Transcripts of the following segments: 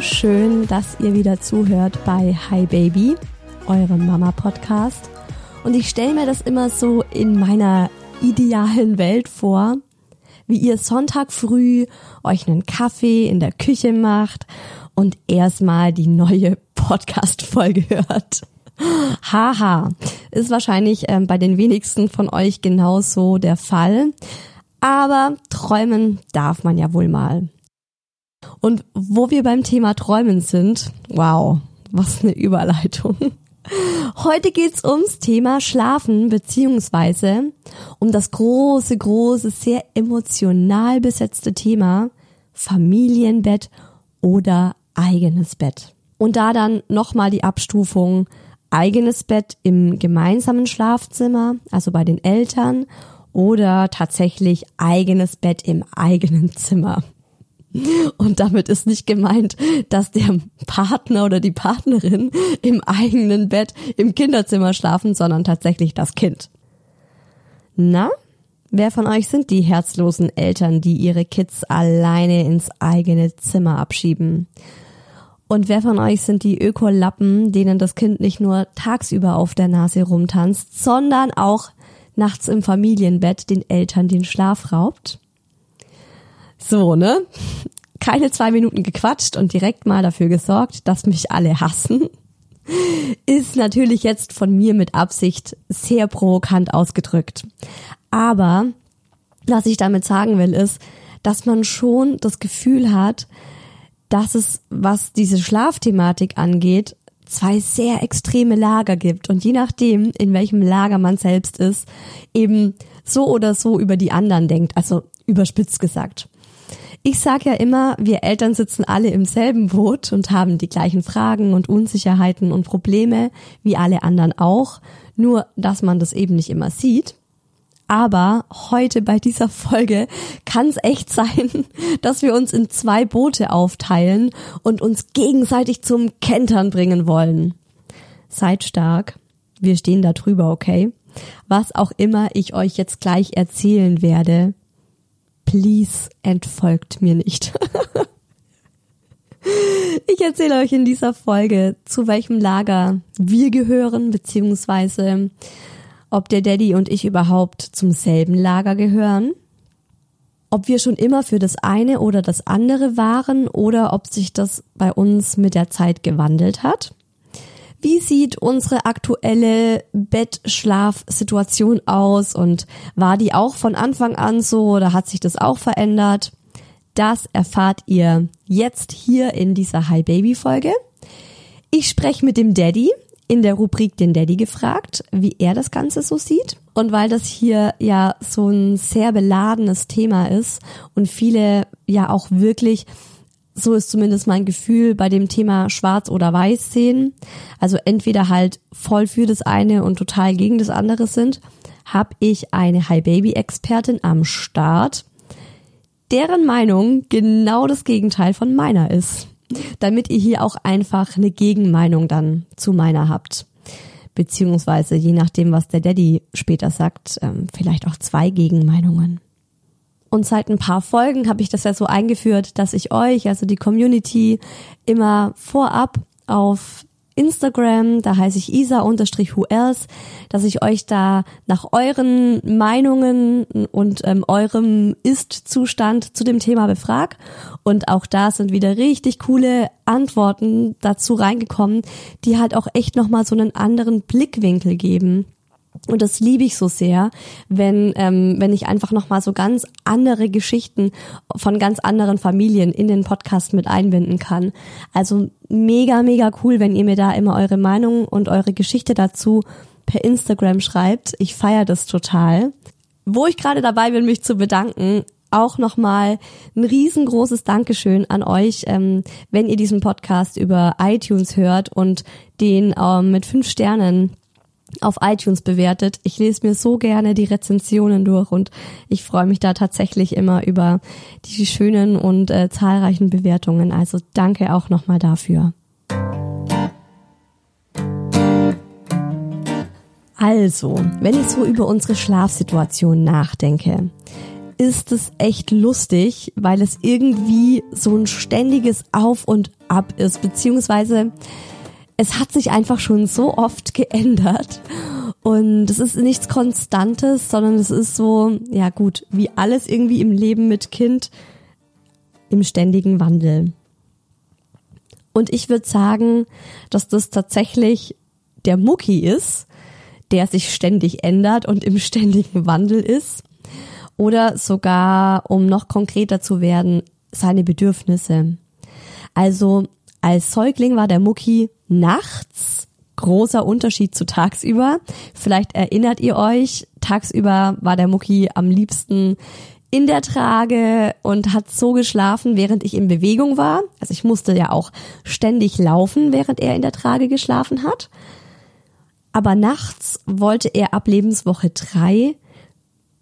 Schön, dass ihr wieder zuhört bei Hi Baby, eurem Mama Podcast. Und ich stelle mir das immer so in meiner idealen Welt vor, wie ihr Sonntag früh euch einen Kaffee in der Küche macht und erstmal die neue Podcast-Folge hört. Haha, ist wahrscheinlich ähm, bei den wenigsten von euch genauso der Fall. Aber träumen darf man ja wohl mal. Und wo wir beim Thema Träumen sind, wow, was eine Überleitung. Heute geht's ums Thema Schlafen beziehungsweise um das große, große, sehr emotional besetzte Thema Familienbett oder eigenes Bett. Und da dann nochmal die Abstufung eigenes Bett im gemeinsamen Schlafzimmer, also bei den Eltern, oder tatsächlich eigenes Bett im eigenen Zimmer. Und damit ist nicht gemeint, dass der Partner oder die Partnerin im eigenen Bett im Kinderzimmer schlafen, sondern tatsächlich das Kind. Na, wer von euch sind die herzlosen Eltern, die ihre Kids alleine ins eigene Zimmer abschieben? Und wer von euch sind die Ökolappen, denen das Kind nicht nur tagsüber auf der Nase rumtanzt, sondern auch nachts im Familienbett den Eltern den Schlaf raubt? So, ne? Keine zwei Minuten gequatscht und direkt mal dafür gesorgt, dass mich alle hassen. Ist natürlich jetzt von mir mit Absicht sehr provokant ausgedrückt. Aber was ich damit sagen will, ist, dass man schon das Gefühl hat, dass es, was diese Schlafthematik angeht, zwei sehr extreme Lager gibt und je nachdem, in welchem Lager man selbst ist, eben so oder so über die anderen denkt, also überspitzt gesagt. Ich sage ja immer, wir Eltern sitzen alle im selben Boot und haben die gleichen Fragen und Unsicherheiten und Probleme wie alle anderen auch, nur dass man das eben nicht immer sieht. Aber heute bei dieser Folge kann es echt sein, dass wir uns in zwei Boote aufteilen und uns gegenseitig zum Kentern bringen wollen. Seid stark. Wir stehen da drüber, okay? Was auch immer ich euch jetzt gleich erzählen werde, please entfolgt mir nicht. ich erzähle euch in dieser Folge, zu welchem Lager wir gehören, beziehungsweise ob der Daddy und ich überhaupt zum selben Lager gehören, ob wir schon immer für das eine oder das andere waren oder ob sich das bei uns mit der Zeit gewandelt hat, wie sieht unsere aktuelle Bettschlafsituation aus und war die auch von Anfang an so oder hat sich das auch verändert? Das erfahrt ihr jetzt hier in dieser Hi Baby Folge. Ich spreche mit dem Daddy in der Rubrik den Daddy gefragt, wie er das Ganze so sieht. Und weil das hier ja so ein sehr beladenes Thema ist und viele ja auch wirklich so ist zumindest mein Gefühl bei dem Thema Schwarz oder Weiß sehen, also entweder halt voll für das eine und total gegen das andere sind, habe ich eine High Baby Expertin am Start, deren Meinung genau das Gegenteil von meiner ist, damit ihr hier auch einfach eine Gegenmeinung dann zu meiner habt. Beziehungsweise je nachdem, was der Daddy später sagt, ähm, vielleicht auch zwei Gegenmeinungen. Und seit ein paar Folgen habe ich das ja so eingeführt, dass ich euch, also die Community, immer vorab auf Instagram, da heiße ich isa-who else, dass ich euch da nach euren Meinungen und ähm, eurem Ist-Zustand zu dem Thema befrag. Und auch da sind wieder richtig coole Antworten dazu reingekommen, die halt auch echt nochmal so einen anderen Blickwinkel geben. Und das liebe ich so sehr, wenn, ähm, wenn ich einfach nochmal so ganz andere Geschichten von ganz anderen Familien in den Podcast mit einbinden kann. Also mega, mega cool, wenn ihr mir da immer eure Meinung und eure Geschichte dazu per Instagram schreibt. Ich feiere das total. Wo ich gerade dabei bin, mich zu bedanken, auch nochmal ein riesengroßes Dankeschön an euch, ähm, wenn ihr diesen Podcast über iTunes hört und den ähm, mit fünf Sternen auf iTunes bewertet. Ich lese mir so gerne die Rezensionen durch und ich freue mich da tatsächlich immer über die schönen und äh, zahlreichen Bewertungen. Also danke auch nochmal dafür. Also, wenn ich so über unsere Schlafsituation nachdenke, ist es echt lustig, weil es irgendwie so ein ständiges Auf und Ab ist, beziehungsweise es hat sich einfach schon so oft geändert. Und es ist nichts Konstantes, sondern es ist so, ja gut, wie alles irgendwie im Leben mit Kind im ständigen Wandel. Und ich würde sagen, dass das tatsächlich der Mucki ist, der sich ständig ändert und im ständigen Wandel ist. Oder sogar, um noch konkreter zu werden, seine Bedürfnisse. Also als Säugling war der Mucki nachts großer Unterschied zu tagsüber. Vielleicht erinnert ihr euch, tagsüber war der Mucki am liebsten in der Trage und hat so geschlafen, während ich in Bewegung war. Also ich musste ja auch ständig laufen, während er in der Trage geschlafen hat. Aber nachts wollte er ab Lebenswoche drei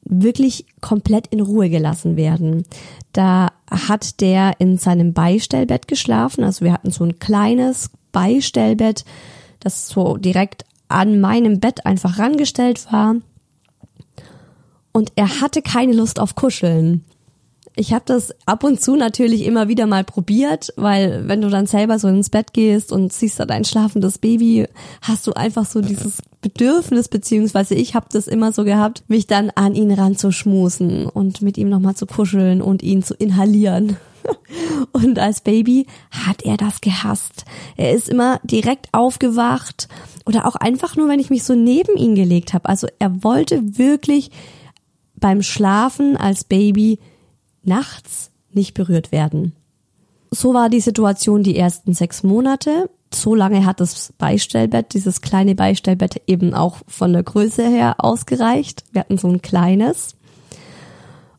wirklich komplett in Ruhe gelassen werden. Da hat der in seinem Beistellbett geschlafen. Also wir hatten so ein kleines Beistellbett, das so direkt an meinem Bett einfach rangestellt war. Und er hatte keine Lust auf Kuscheln. Ich habe das ab und zu natürlich immer wieder mal probiert, weil wenn du dann selber so ins Bett gehst und siehst da dein schlafendes Baby, hast du einfach so dieses Bedürfnis, beziehungsweise ich habe das immer so gehabt, mich dann an ihn ranzuschmusen und mit ihm nochmal zu kuscheln und ihn zu inhalieren. Und als Baby hat er das gehasst. Er ist immer direkt aufgewacht oder auch einfach nur, wenn ich mich so neben ihn gelegt habe. Also er wollte wirklich beim Schlafen als Baby nachts nicht berührt werden. So war die Situation die ersten sechs Monate. So lange hat das Beistellbett, dieses kleine Beistellbett eben auch von der Größe her ausgereicht. Wir hatten so ein kleines.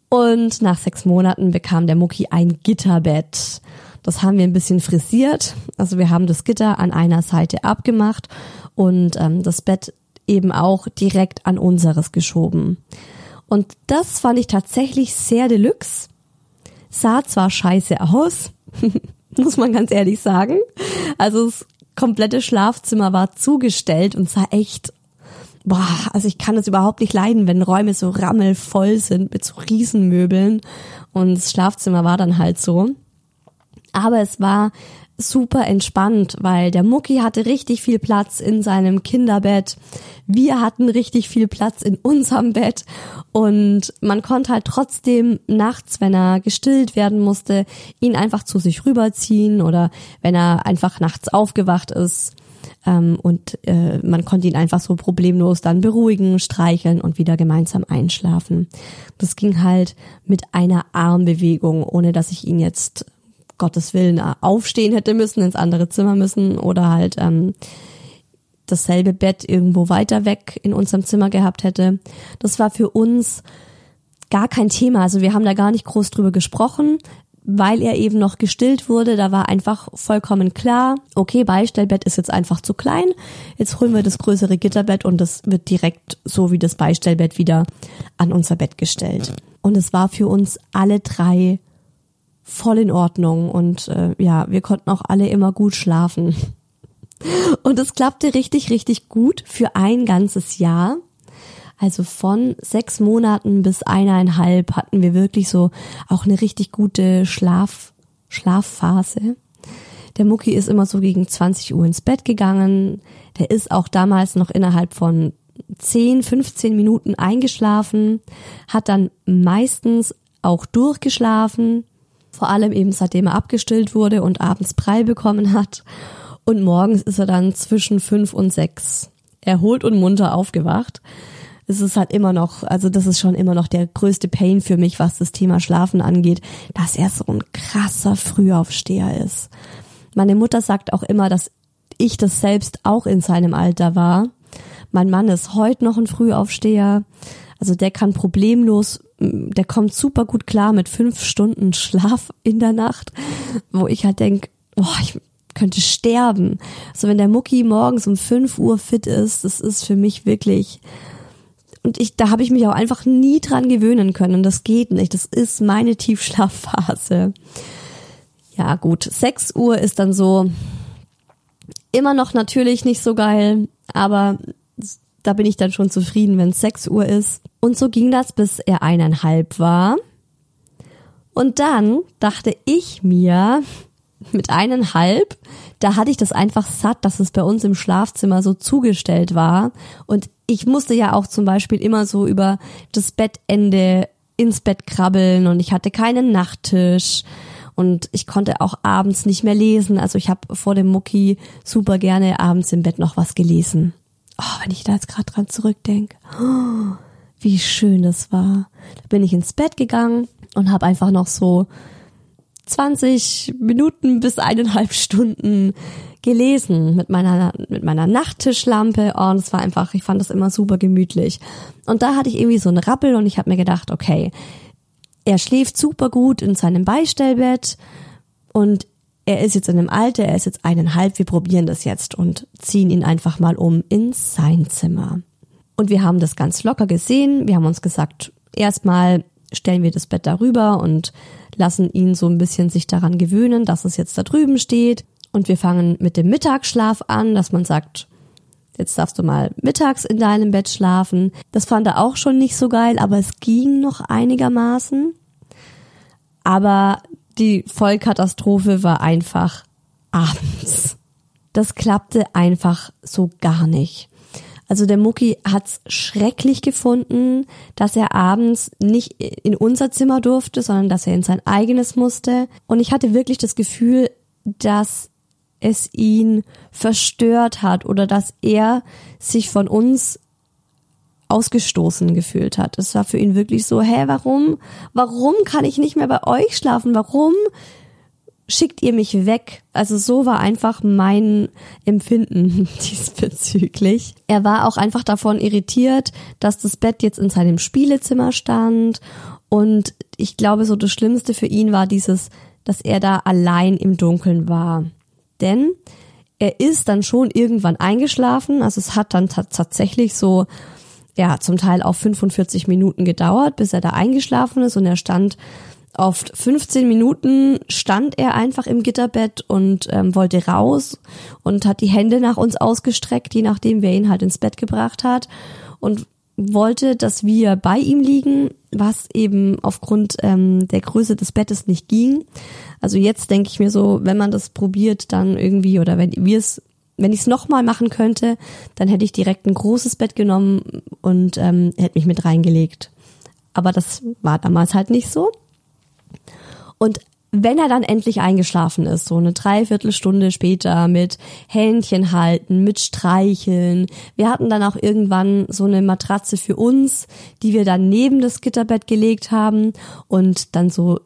Und nach sechs Monaten bekam der Mucki ein Gitterbett. Das haben wir ein bisschen frisiert. Also wir haben das Gitter an einer Seite abgemacht und ähm, das Bett eben auch direkt an unseres geschoben. Und das fand ich tatsächlich sehr deluxe. Sah zwar scheiße aus, muss man ganz ehrlich sagen. Also das komplette Schlafzimmer war zugestellt und sah echt boah, also ich kann es überhaupt nicht leiden, wenn Räume so rammelvoll sind mit so Riesenmöbeln und das Schlafzimmer war dann halt so. Aber es war super entspannt, weil der Mucki hatte richtig viel Platz in seinem Kinderbett. Wir hatten richtig viel Platz in unserem Bett und man konnte halt trotzdem nachts, wenn er gestillt werden musste, ihn einfach zu sich rüberziehen oder wenn er einfach nachts aufgewacht ist, Ähm, und äh, man konnte ihn einfach so problemlos dann beruhigen, streicheln und wieder gemeinsam einschlafen. Das ging halt mit einer Armbewegung, ohne dass ich ihn jetzt Gottes Willen aufstehen hätte müssen, ins andere Zimmer müssen oder halt ähm, dasselbe Bett irgendwo weiter weg in unserem Zimmer gehabt hätte. Das war für uns gar kein Thema. Also wir haben da gar nicht groß drüber gesprochen, weil er eben noch gestillt wurde. Da war einfach vollkommen klar, okay, Beistellbett ist jetzt einfach zu klein. Jetzt holen wir das größere Gitterbett und das wird direkt so wie das Beistellbett wieder an unser Bett gestellt. Und es war für uns alle drei voll in Ordnung und äh, ja, wir konnten auch alle immer gut schlafen. Und es klappte richtig, richtig gut für ein ganzes Jahr. Also von sechs Monaten bis eineinhalb hatten wir wirklich so auch eine richtig gute Schlaf, Schlafphase. Der Mucki ist immer so gegen 20 Uhr ins Bett gegangen. Der ist auch damals noch innerhalb von 10, 15 Minuten eingeschlafen, hat dann meistens auch durchgeschlafen, vor allem eben seitdem er abgestillt wurde und abends Brei bekommen hat. Und morgens ist er dann zwischen fünf und sechs erholt und munter aufgewacht. Es ist halt immer noch, also das ist schon immer noch der größte Pain für mich, was das Thema Schlafen angeht, dass er so ein krasser Frühaufsteher ist. Meine Mutter sagt auch immer, dass ich das selbst auch in seinem Alter war. Mein Mann ist heute noch ein Frühaufsteher. Also der kann problemlos, der kommt super gut klar mit fünf Stunden Schlaf in der Nacht, wo ich halt denk, boah, ich könnte sterben. Also wenn der Mucki morgens um 5 Uhr fit ist, das ist für mich wirklich und ich, da habe ich mich auch einfach nie dran gewöhnen können. Das geht nicht. Das ist meine Tiefschlafphase. Ja, gut. 6 Uhr ist dann so immer noch natürlich nicht so geil, aber da bin ich dann schon zufrieden, wenn es 6 Uhr ist. Und so ging das, bis er eineinhalb war. Und dann dachte ich mir, mit eineinhalb, da hatte ich das einfach satt, dass es bei uns im Schlafzimmer so zugestellt war. Und ich musste ja auch zum Beispiel immer so über das Bettende ins Bett krabbeln und ich hatte keinen Nachttisch und ich konnte auch abends nicht mehr lesen. Also ich habe vor dem Mucki super gerne abends im Bett noch was gelesen. Oh, wenn ich da jetzt gerade dran zurückdenke, oh, wie schön das war. Da bin ich ins Bett gegangen und habe einfach noch so 20 Minuten bis eineinhalb Stunden gelesen mit meiner, mit meiner Nachttischlampe. Oh, und es war einfach, ich fand das immer super gemütlich. Und da hatte ich irgendwie so einen Rappel und ich habe mir gedacht, okay, er schläft super gut in seinem Beistellbett und er ist jetzt in einem Alter, er ist jetzt eineinhalb, wir probieren das jetzt und ziehen ihn einfach mal um in sein Zimmer. Und wir haben das ganz locker gesehen. Wir haben uns gesagt, erstmal stellen wir das Bett darüber und lassen ihn so ein bisschen sich daran gewöhnen, dass es jetzt da drüben steht. Und wir fangen mit dem Mittagsschlaf an, dass man sagt, jetzt darfst du mal mittags in deinem Bett schlafen. Das fand er auch schon nicht so geil, aber es ging noch einigermaßen. Aber die Vollkatastrophe war einfach abends. Das klappte einfach so gar nicht. Also der Mucki hat's schrecklich gefunden, dass er abends nicht in unser Zimmer durfte, sondern dass er in sein eigenes musste. Und ich hatte wirklich das Gefühl, dass es ihn verstört hat oder dass er sich von uns ausgestoßen gefühlt hat. Es war für ihn wirklich so, hä, warum? Warum kann ich nicht mehr bei euch schlafen? Warum schickt ihr mich weg? Also so war einfach mein Empfinden diesbezüglich. Er war auch einfach davon irritiert, dass das Bett jetzt in seinem Spielezimmer stand und ich glaube, so das Schlimmste für ihn war dieses, dass er da allein im Dunkeln war. Denn er ist dann schon irgendwann eingeschlafen, also es hat dann tatsächlich so ja, zum Teil auch 45 Minuten gedauert, bis er da eingeschlafen ist und er stand Oft 15 Minuten stand er einfach im Gitterbett und ähm, wollte raus und hat die Hände nach uns ausgestreckt, je nachdem, wer ihn halt ins Bett gebracht hat und wollte, dass wir bei ihm liegen, was eben aufgrund ähm, der Größe des Bettes nicht ging. Also jetzt denke ich mir so, wenn man das probiert, dann irgendwie oder wenn wir es wenn ich es nochmal machen könnte, dann hätte ich direkt ein großes Bett genommen und ähm, hätte mich mit reingelegt. Aber das war damals halt nicht so. Und wenn er dann endlich eingeschlafen ist, so eine Dreiviertelstunde später mit Händchen halten, mit Streicheln. Wir hatten dann auch irgendwann so eine Matratze für uns, die wir dann neben das Gitterbett gelegt haben und dann so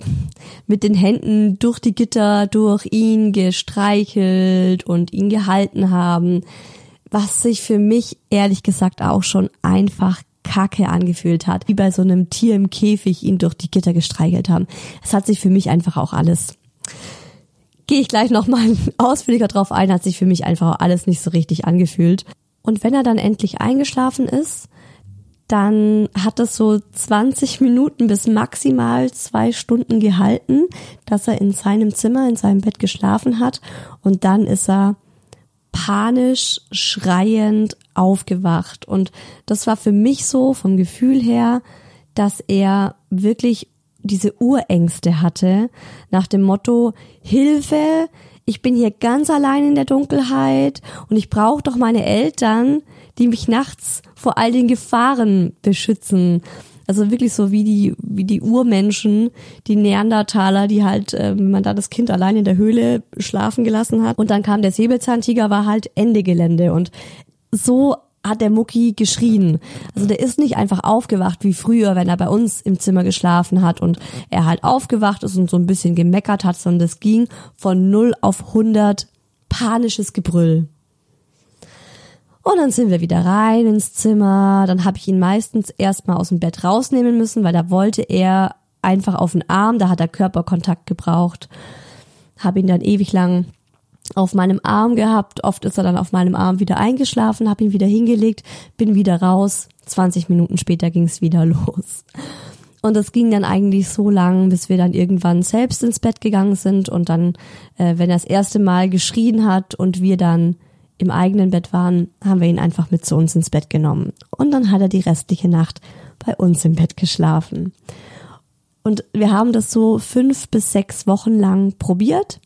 mit den Händen durch die Gitter, durch ihn gestreichelt und ihn gehalten haben, was sich für mich ehrlich gesagt auch schon einfach kacke angefühlt hat, wie bei so einem Tier im Käfig ihn durch die Gitter gestreichelt haben. Es hat sich für mich einfach auch alles gehe ich gleich nochmal ausführlicher drauf ein, hat sich für mich einfach alles nicht so richtig angefühlt. Und wenn er dann endlich eingeschlafen ist, dann hat es so 20 Minuten bis maximal zwei Stunden gehalten, dass er in seinem Zimmer, in seinem Bett geschlafen hat. Und dann ist er panisch, schreiend aufgewacht. Und das war für mich so vom Gefühl her, dass er wirklich diese Urängste hatte, nach dem Motto, Hilfe, ich bin hier ganz allein in der Dunkelheit und ich brauche doch meine Eltern, die mich nachts vor all den Gefahren beschützen. Also wirklich so wie die, wie die Urmenschen, die Neandertaler, die halt, äh, man da das Kind allein in der Höhle schlafen gelassen hat. Und dann kam der Säbelzahntiger, war halt Ende Gelände. Und so hat der Mucki geschrien. Also der ist nicht einfach aufgewacht wie früher, wenn er bei uns im Zimmer geschlafen hat und er halt aufgewacht ist und so ein bisschen gemeckert hat, sondern das ging von 0 auf 100 panisches Gebrüll. Und dann sind wir wieder rein ins Zimmer. Dann habe ich ihn meistens erstmal aus dem Bett rausnehmen müssen, weil da wollte er einfach auf den Arm, da hat er Körperkontakt gebraucht. Habe ihn dann ewig lang auf meinem Arm gehabt. Oft ist er dann auf meinem Arm wieder eingeschlafen, habe ihn wieder hingelegt, bin wieder raus. 20 Minuten später ging es wieder los. Und das ging dann eigentlich so lang, bis wir dann irgendwann selbst ins Bett gegangen sind und dann, äh, wenn er das erste Mal geschrien hat und wir dann im eigenen Bett waren, haben wir ihn einfach mit zu uns ins Bett genommen. Und dann hat er die restliche Nacht bei uns im Bett geschlafen. Und wir haben das so fünf bis sechs Wochen lang probiert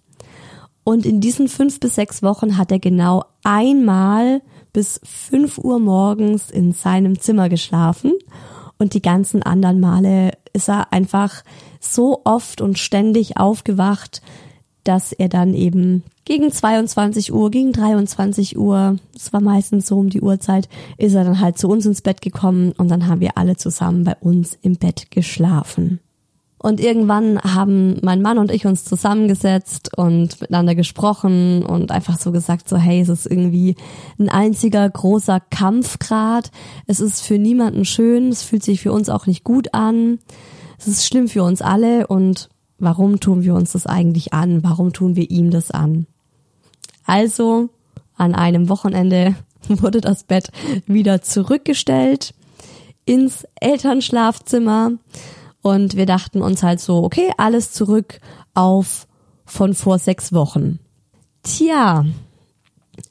und in diesen fünf bis sechs Wochen hat er genau einmal bis fünf Uhr morgens in seinem Zimmer geschlafen. Und die ganzen anderen Male ist er einfach so oft und ständig aufgewacht, dass er dann eben gegen 22 Uhr, gegen 23 Uhr, es war meistens so um die Uhrzeit, ist er dann halt zu uns ins Bett gekommen und dann haben wir alle zusammen bei uns im Bett geschlafen. Und irgendwann haben mein Mann und ich uns zusammengesetzt und miteinander gesprochen und einfach so gesagt, so hey, es ist irgendwie ein einziger großer Kampfgrad. Es ist für niemanden schön, es fühlt sich für uns auch nicht gut an. Es ist schlimm für uns alle und warum tun wir uns das eigentlich an? Warum tun wir ihm das an? Also, an einem Wochenende wurde das Bett wieder zurückgestellt ins Elternschlafzimmer und wir dachten uns halt so, okay, alles zurück auf von vor sechs Wochen. Tja,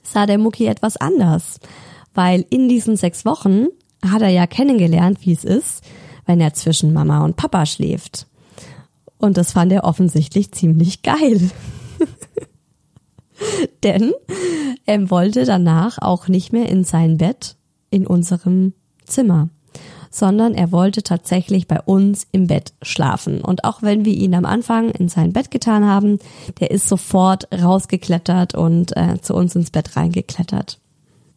sah der Mucki etwas anders, weil in diesen sechs Wochen hat er ja kennengelernt, wie es ist, wenn er zwischen Mama und Papa schläft. Und das fand er offensichtlich ziemlich geil. Denn er wollte danach auch nicht mehr in sein Bett in unserem Zimmer sondern er wollte tatsächlich bei uns im Bett schlafen. Und auch wenn wir ihn am Anfang in sein Bett getan haben, der ist sofort rausgeklettert und äh, zu uns ins Bett reingeklettert.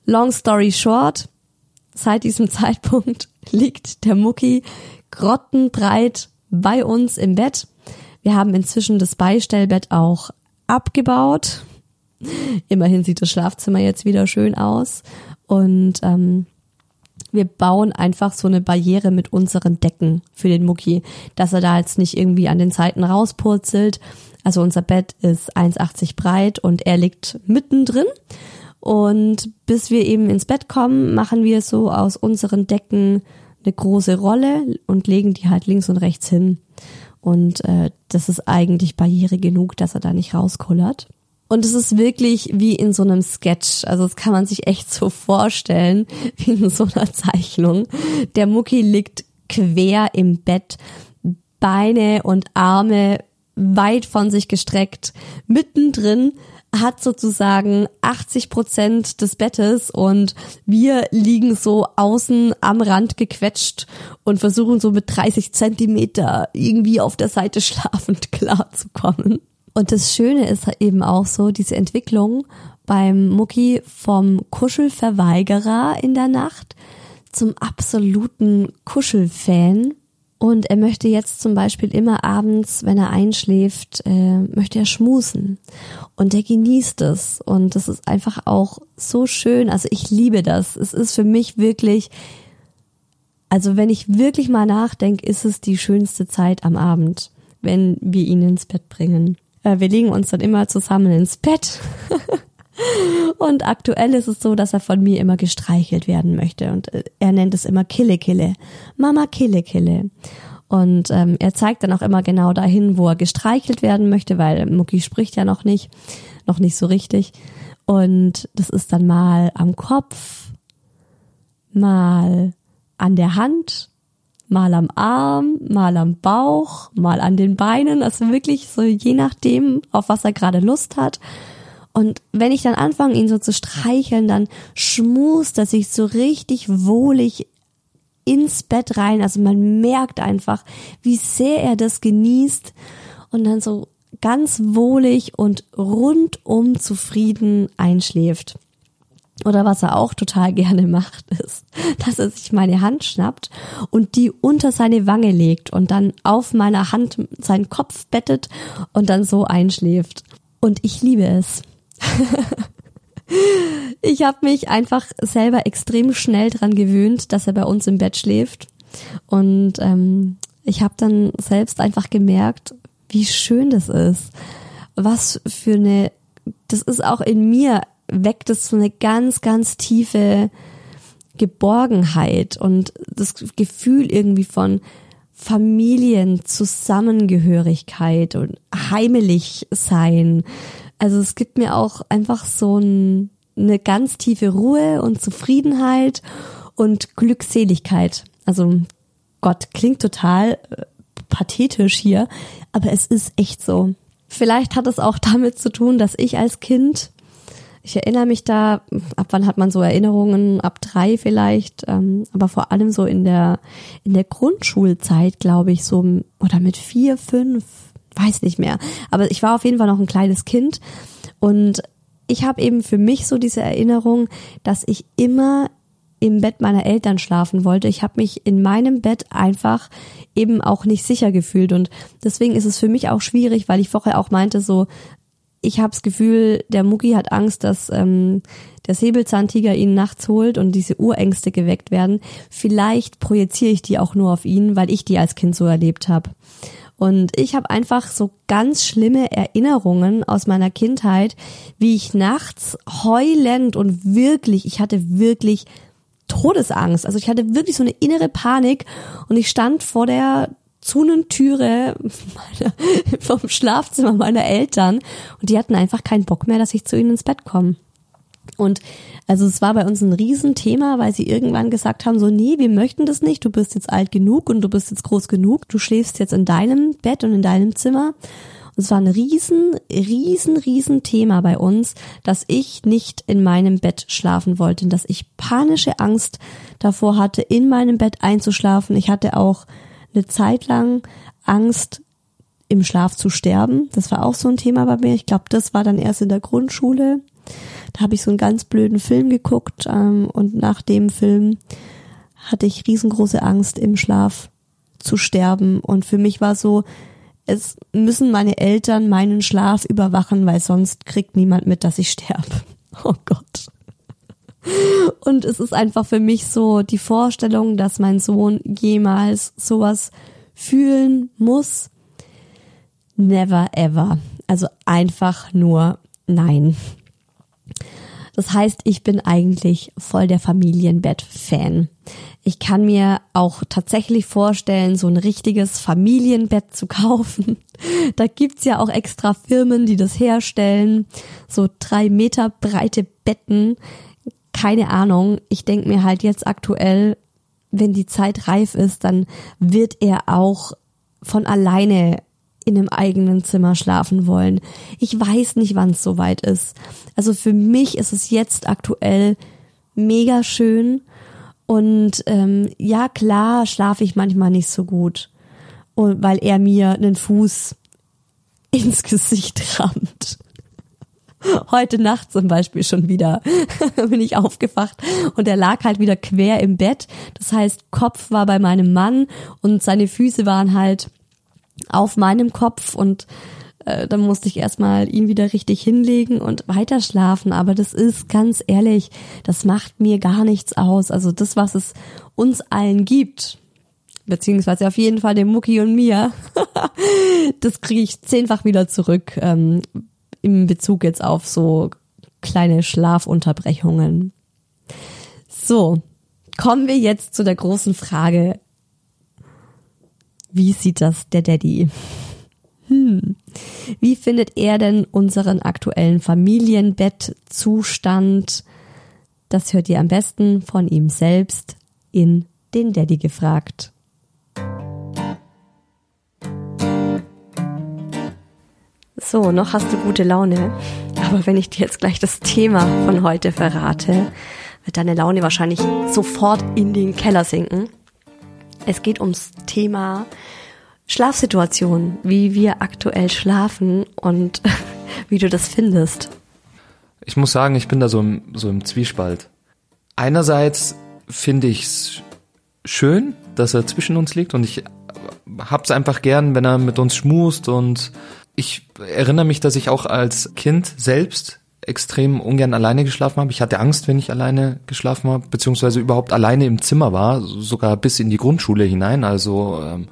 Long story short, seit diesem Zeitpunkt liegt der Mucki grottenbreit bei uns im Bett. Wir haben inzwischen das Beistellbett auch abgebaut. Immerhin sieht das Schlafzimmer jetzt wieder schön aus. Und ähm, wir bauen einfach so eine Barriere mit unseren Decken für den Mucki, dass er da jetzt nicht irgendwie an den Seiten rauspurzelt. Also unser Bett ist 1,80 breit und er liegt mittendrin. Und bis wir eben ins Bett kommen, machen wir so aus unseren Decken eine große Rolle und legen die halt links und rechts hin. Und äh, das ist eigentlich Barriere genug, dass er da nicht rauskullert. Und es ist wirklich wie in so einem Sketch. Also das kann man sich echt so vorstellen, wie in so einer Zeichnung. Der Mucki liegt quer im Bett, Beine und Arme weit von sich gestreckt, mittendrin hat sozusagen 80 Prozent des Bettes und wir liegen so außen am Rand gequetscht und versuchen so mit 30 Zentimeter irgendwie auf der Seite schlafend klarzukommen. Und das Schöne ist eben auch so, diese Entwicklung beim Mucki vom Kuschelverweigerer in der Nacht zum absoluten Kuschelfan und er möchte jetzt zum Beispiel immer abends, wenn er einschläft, äh, möchte er schmusen. Und er genießt es. Und das ist einfach auch so schön. Also ich liebe das. Es ist für mich wirklich, also wenn ich wirklich mal nachdenke, ist es die schönste Zeit am Abend, wenn wir ihn ins Bett bringen. Äh, wir legen uns dann immer zusammen ins Bett. Und aktuell ist es so, dass er von mir immer gestreichelt werden möchte. Und äh, er nennt es immer Kille Kille. Mama Kille Kille. Und ähm, er zeigt dann auch immer genau dahin, wo er gestreichelt werden möchte, weil Mucki spricht ja noch nicht, noch nicht so richtig. Und das ist dann mal am Kopf, mal an der Hand, mal am Arm, mal am Bauch, mal an den Beinen. Also wirklich so je nachdem, auf was er gerade Lust hat. Und wenn ich dann anfange, ihn so zu streicheln, dann schmust er sich so richtig wohlig ins Bett rein. Also man merkt einfach, wie sehr er das genießt und dann so ganz wohlig und rundum zufrieden einschläft. Oder was er auch total gerne macht, ist, dass er sich meine Hand schnappt und die unter seine Wange legt und dann auf meiner Hand seinen Kopf bettet und dann so einschläft. Und ich liebe es. ich habe mich einfach selber extrem schnell dran gewöhnt, dass er bei uns im Bett schläft. Und ähm, ich habe dann selbst einfach gemerkt, wie schön das ist. Was für eine, das ist auch in mir, weckt es so eine ganz, ganz tiefe Geborgenheit und das Gefühl irgendwie von Familienzusammengehörigkeit und heimelig sein also es gibt mir auch einfach so ein, eine ganz tiefe Ruhe und Zufriedenheit und Glückseligkeit. Also Gott klingt total äh, pathetisch hier, aber es ist echt so. Vielleicht hat es auch damit zu tun, dass ich als Kind, ich erinnere mich da, ab wann hat man so Erinnerungen, ab drei vielleicht, ähm, aber vor allem so in der in der Grundschulzeit, glaube ich, so oder mit vier, fünf, weiß nicht mehr. Aber ich war auf jeden Fall noch ein kleines Kind und ich habe eben für mich so diese Erinnerung, dass ich immer im Bett meiner Eltern schlafen wollte. Ich habe mich in meinem Bett einfach eben auch nicht sicher gefühlt und deswegen ist es für mich auch schwierig, weil ich vorher auch meinte so, ich habe das Gefühl, der Mucki hat Angst, dass ähm, der Säbelzahntiger ihn nachts holt und diese Urängste geweckt werden. Vielleicht projiziere ich die auch nur auf ihn, weil ich die als Kind so erlebt habe. Und ich habe einfach so ganz schlimme Erinnerungen aus meiner Kindheit, wie ich nachts heulend und wirklich, ich hatte wirklich Todesangst. Also ich hatte wirklich so eine innere Panik und ich stand vor der Zunentüre meiner, vom Schlafzimmer meiner Eltern und die hatten einfach keinen Bock mehr, dass ich zu ihnen ins Bett komme. Und also es war bei uns ein Riesenthema, weil sie irgendwann gesagt haben, so, nee, wir möchten das nicht, du bist jetzt alt genug und du bist jetzt groß genug, du schläfst jetzt in deinem Bett und in deinem Zimmer. Und es war ein riesen, riesen, riesen Thema bei uns, dass ich nicht in meinem Bett schlafen wollte, und dass ich panische Angst davor hatte, in meinem Bett einzuschlafen. Ich hatte auch eine Zeit lang Angst, im Schlaf zu sterben. Das war auch so ein Thema bei mir. Ich glaube, das war dann erst in der Grundschule. Da habe ich so einen ganz blöden Film geguckt ähm, und nach dem Film hatte ich riesengroße Angst, im Schlaf zu sterben. Und für mich war so, es müssen meine Eltern meinen Schlaf überwachen, weil sonst kriegt niemand mit, dass ich sterbe. Oh Gott. Und es ist einfach für mich so die Vorstellung, dass mein Sohn jemals sowas fühlen muss. Never ever. Also einfach nur nein. Das heißt, ich bin eigentlich voll der Familienbett-Fan. Ich kann mir auch tatsächlich vorstellen, so ein richtiges Familienbett zu kaufen. Da gibt's ja auch extra Firmen, die das herstellen. So drei Meter breite Betten. Keine Ahnung. Ich denke mir halt jetzt aktuell, wenn die Zeit reif ist, dann wird er auch von alleine in einem eigenen Zimmer schlafen wollen. Ich weiß nicht, wann es soweit ist. Also für mich ist es jetzt aktuell mega schön. Und ähm, ja, klar schlafe ich manchmal nicht so gut, und weil er mir einen Fuß ins Gesicht rammt. Heute Nacht zum Beispiel schon wieder bin ich aufgewacht und er lag halt wieder quer im Bett. Das heißt, Kopf war bei meinem Mann und seine Füße waren halt auf meinem Kopf und äh, dann musste ich erstmal ihn wieder richtig hinlegen und weiter schlafen. Aber das ist ganz ehrlich, das macht mir gar nichts aus. Also das, was es uns allen gibt, beziehungsweise auf jeden Fall dem Mucki und mir, das kriege ich zehnfach wieder zurück ähm, im Bezug jetzt auf so kleine Schlafunterbrechungen. So, kommen wir jetzt zu der großen Frage, wie sieht das der Daddy? Hm. Wie findet er denn unseren aktuellen Familienbettzustand? Das hört ihr am besten von ihm selbst in den Daddy gefragt. So, noch hast du gute Laune. Aber wenn ich dir jetzt gleich das Thema von heute verrate, wird deine Laune wahrscheinlich sofort in den Keller sinken. Es geht ums Thema Schlafsituation, wie wir aktuell schlafen und wie du das findest. Ich muss sagen, ich bin da so im, so im Zwiespalt. Einerseits finde ich es schön, dass er zwischen uns liegt und ich hab's einfach gern, wenn er mit uns schmust und ich erinnere mich, dass ich auch als Kind selbst extrem ungern alleine geschlafen habe. Ich hatte Angst, wenn ich alleine geschlafen habe, beziehungsweise überhaupt alleine im Zimmer war, sogar bis in die Grundschule hinein. Also ähm,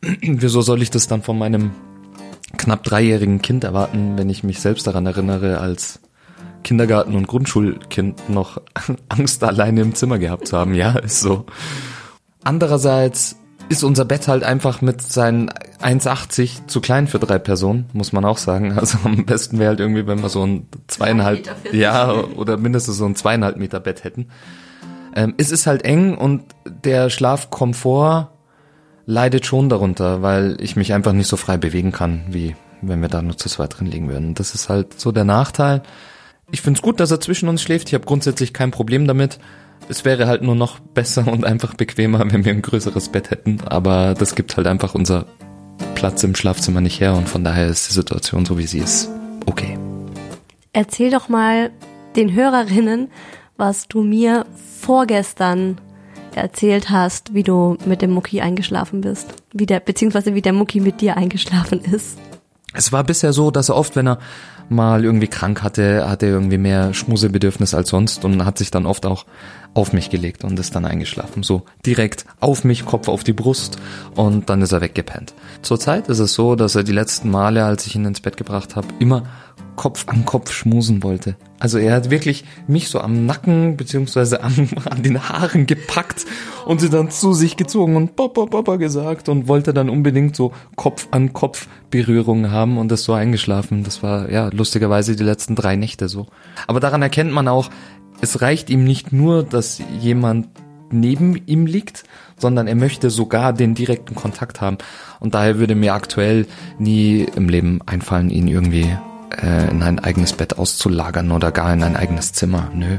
wieso soll ich das dann von meinem knapp dreijährigen Kind erwarten, wenn ich mich selbst daran erinnere, als Kindergarten- und Grundschulkind noch Angst alleine im Zimmer gehabt zu haben. Ja, ist so. Andererseits ist unser Bett halt einfach mit seinen 1,80 zu klein für drei Personen, muss man auch sagen. Also am besten wäre halt irgendwie, wenn wir so ein zweieinhalb, ja, oder mindestens so ein zweieinhalb Meter Bett hätten. Ähm, es ist halt eng und der Schlafkomfort leidet schon darunter, weil ich mich einfach nicht so frei bewegen kann, wie wenn wir da nur zu zweit drin liegen würden. Das ist halt so der Nachteil. Ich find's gut, dass er zwischen uns schläft. Ich habe grundsätzlich kein Problem damit. Es wäre halt nur noch besser und einfach bequemer, wenn wir ein größeres Bett hätten. Aber das gibt halt einfach unser Platz im Schlafzimmer nicht her und von daher ist die Situation so wie sie ist. Okay. Erzähl doch mal den Hörerinnen, was du mir vorgestern erzählt hast, wie du mit dem Mucki eingeschlafen bist. Wie der, beziehungsweise wie der Mucki mit dir eingeschlafen ist. Es war bisher so, dass er oft, wenn er mal irgendwie krank hatte, hatte irgendwie mehr Schmusebedürfnis als sonst und hat sich dann oft auch auf mich gelegt und ist dann eingeschlafen. So direkt auf mich, Kopf auf die Brust und dann ist er weggepennt. Zurzeit ist es so, dass er die letzten Male, als ich ihn ins Bett gebracht habe, immer Kopf an Kopf schmusen wollte. Also er hat wirklich mich so am Nacken beziehungsweise an, an den Haaren gepackt und sie dann zu sich gezogen und Papa, Papa gesagt und wollte dann unbedingt so Kopf an Kopf Berührungen haben und ist so eingeschlafen. Das war ja lustigerweise die letzten drei Nächte so. Aber daran erkennt man auch, es reicht ihm nicht nur, dass jemand neben ihm liegt, sondern er möchte sogar den direkten Kontakt haben. Und daher würde mir aktuell nie im Leben einfallen, ihn irgendwie äh, in ein eigenes Bett auszulagern oder gar in ein eigenes Zimmer. Nö.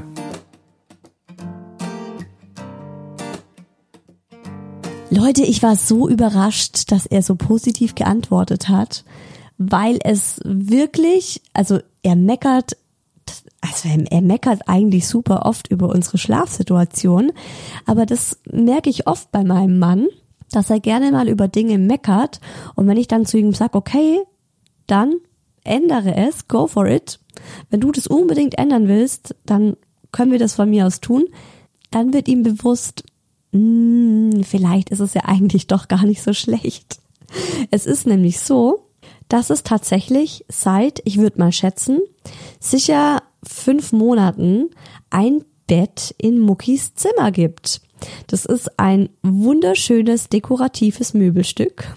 Leute, ich war so überrascht, dass er so positiv geantwortet hat, weil es wirklich, also er meckert, also er, er meckert eigentlich super oft über unsere Schlafsituation, aber das merke ich oft bei meinem Mann, dass er gerne mal über Dinge meckert und wenn ich dann zu ihm sage, okay, dann ändere es, go for it. Wenn du das unbedingt ändern willst, dann können wir das von mir aus tun. Dann wird ihm bewusst, mh, hm, vielleicht ist es ja eigentlich doch gar nicht so schlecht. Es ist nämlich so, dass es tatsächlich seit, ich würde mal schätzen, sicher fünf Monaten ein Bett in Muckis Zimmer gibt. Das ist ein wunderschönes dekoratives Möbelstück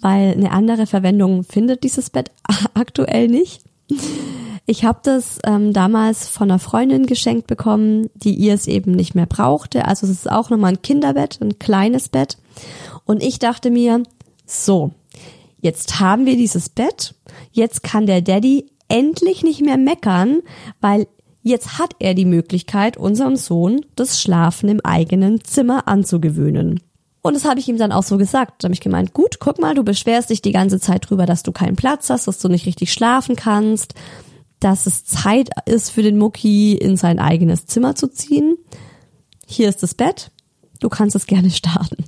weil eine andere Verwendung findet dieses Bett aktuell nicht. Ich habe das ähm, damals von einer Freundin geschenkt bekommen, die ihr es eben nicht mehr brauchte. Also es ist auch nochmal ein Kinderbett, ein kleines Bett. Und ich dachte mir, so, jetzt haben wir dieses Bett, jetzt kann der Daddy endlich nicht mehr meckern, weil jetzt hat er die Möglichkeit, unserem Sohn das Schlafen im eigenen Zimmer anzugewöhnen. Und das habe ich ihm dann auch so gesagt. Da habe ich gemeint, gut, guck mal, du beschwerst dich die ganze Zeit drüber, dass du keinen Platz hast, dass du nicht richtig schlafen kannst, dass es Zeit ist für den Mucki, in sein eigenes Zimmer zu ziehen. Hier ist das Bett. Du kannst es gerne starten.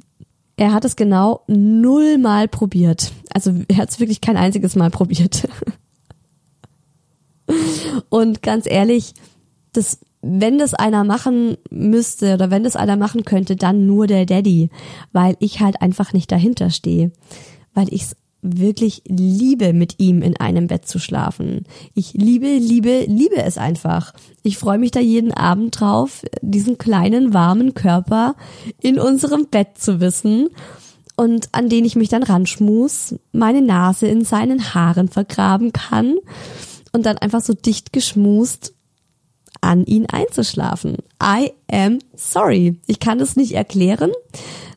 Er hat es genau nullmal probiert. Also er hat es wirklich kein einziges Mal probiert. Und ganz ehrlich, das, wenn das einer machen müsste oder wenn das einer machen könnte, dann nur der Daddy, weil ich halt einfach nicht dahinter stehe, weil ich es wirklich liebe, mit ihm in einem Bett zu schlafen. Ich liebe, liebe, liebe es einfach. Ich freue mich da jeden Abend drauf, diesen kleinen warmen Körper in unserem Bett zu wissen und an den ich mich dann ranschmus, meine Nase in seinen Haaren vergraben kann und dann einfach so dicht geschmust an ihn einzuschlafen. I am sorry. Ich kann es nicht erklären.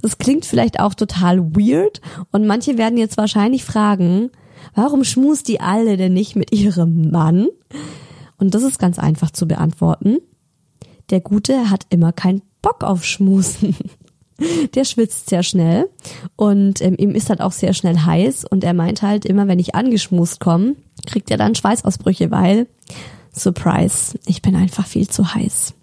Das klingt vielleicht auch total weird und manche werden jetzt wahrscheinlich fragen, warum schmust die alle denn nicht mit ihrem Mann? Und das ist ganz einfach zu beantworten. Der Gute hat immer keinen Bock auf Schmusen. Der schwitzt sehr schnell und ähm, ihm ist halt auch sehr schnell heiß und er meint halt immer, wenn ich angeschmust komme, kriegt er dann Schweißausbrüche, weil Surprise, ich bin einfach viel zu heiß.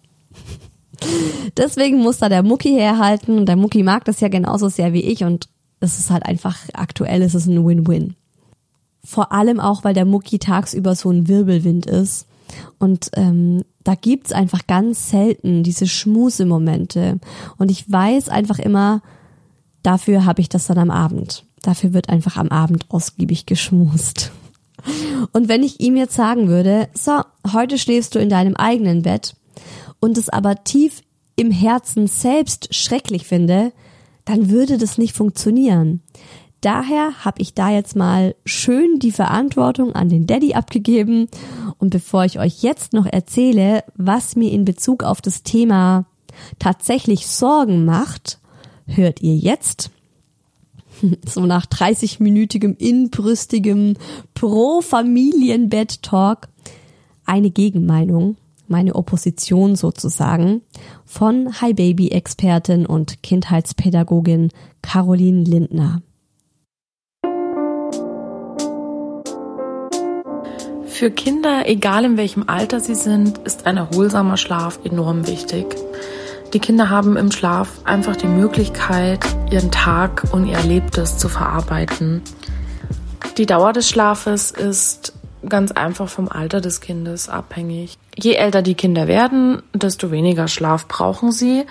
Deswegen muss da der Mucki herhalten und der Mucki mag das ja genauso sehr wie ich und es ist halt einfach aktuell, es ist ein Win-Win. Vor allem auch, weil der Mucki tagsüber so ein Wirbelwind ist und ähm, da gibt's einfach ganz selten diese Schmusemomente und ich weiß einfach immer, dafür habe ich das dann am Abend. Dafür wird einfach am Abend ausgiebig geschmust. Und wenn ich ihm jetzt sagen würde, so, heute schläfst du in deinem eigenen Bett und es aber tief im Herzen selbst schrecklich finde, dann würde das nicht funktionieren. Daher habe ich da jetzt mal schön die Verantwortung an den Daddy abgegeben und bevor ich euch jetzt noch erzähle, was mir in Bezug auf das Thema tatsächlich Sorgen macht, hört ihr jetzt so nach 30-minütigem inbrüstigem Pro-Familienbett-Talk eine Gegenmeinung, meine Opposition sozusagen, von Hi Baby Expertin und Kindheitspädagogin Caroline Lindner. Für Kinder, egal in welchem Alter sie sind, ist ein erholsamer Schlaf enorm wichtig. Die Kinder haben im Schlaf einfach die Möglichkeit, ihren Tag und ihr Erlebtes zu verarbeiten. Die Dauer des Schlafes ist ganz einfach vom Alter des Kindes abhängig. Je älter die Kinder werden, desto weniger Schlaf brauchen sie.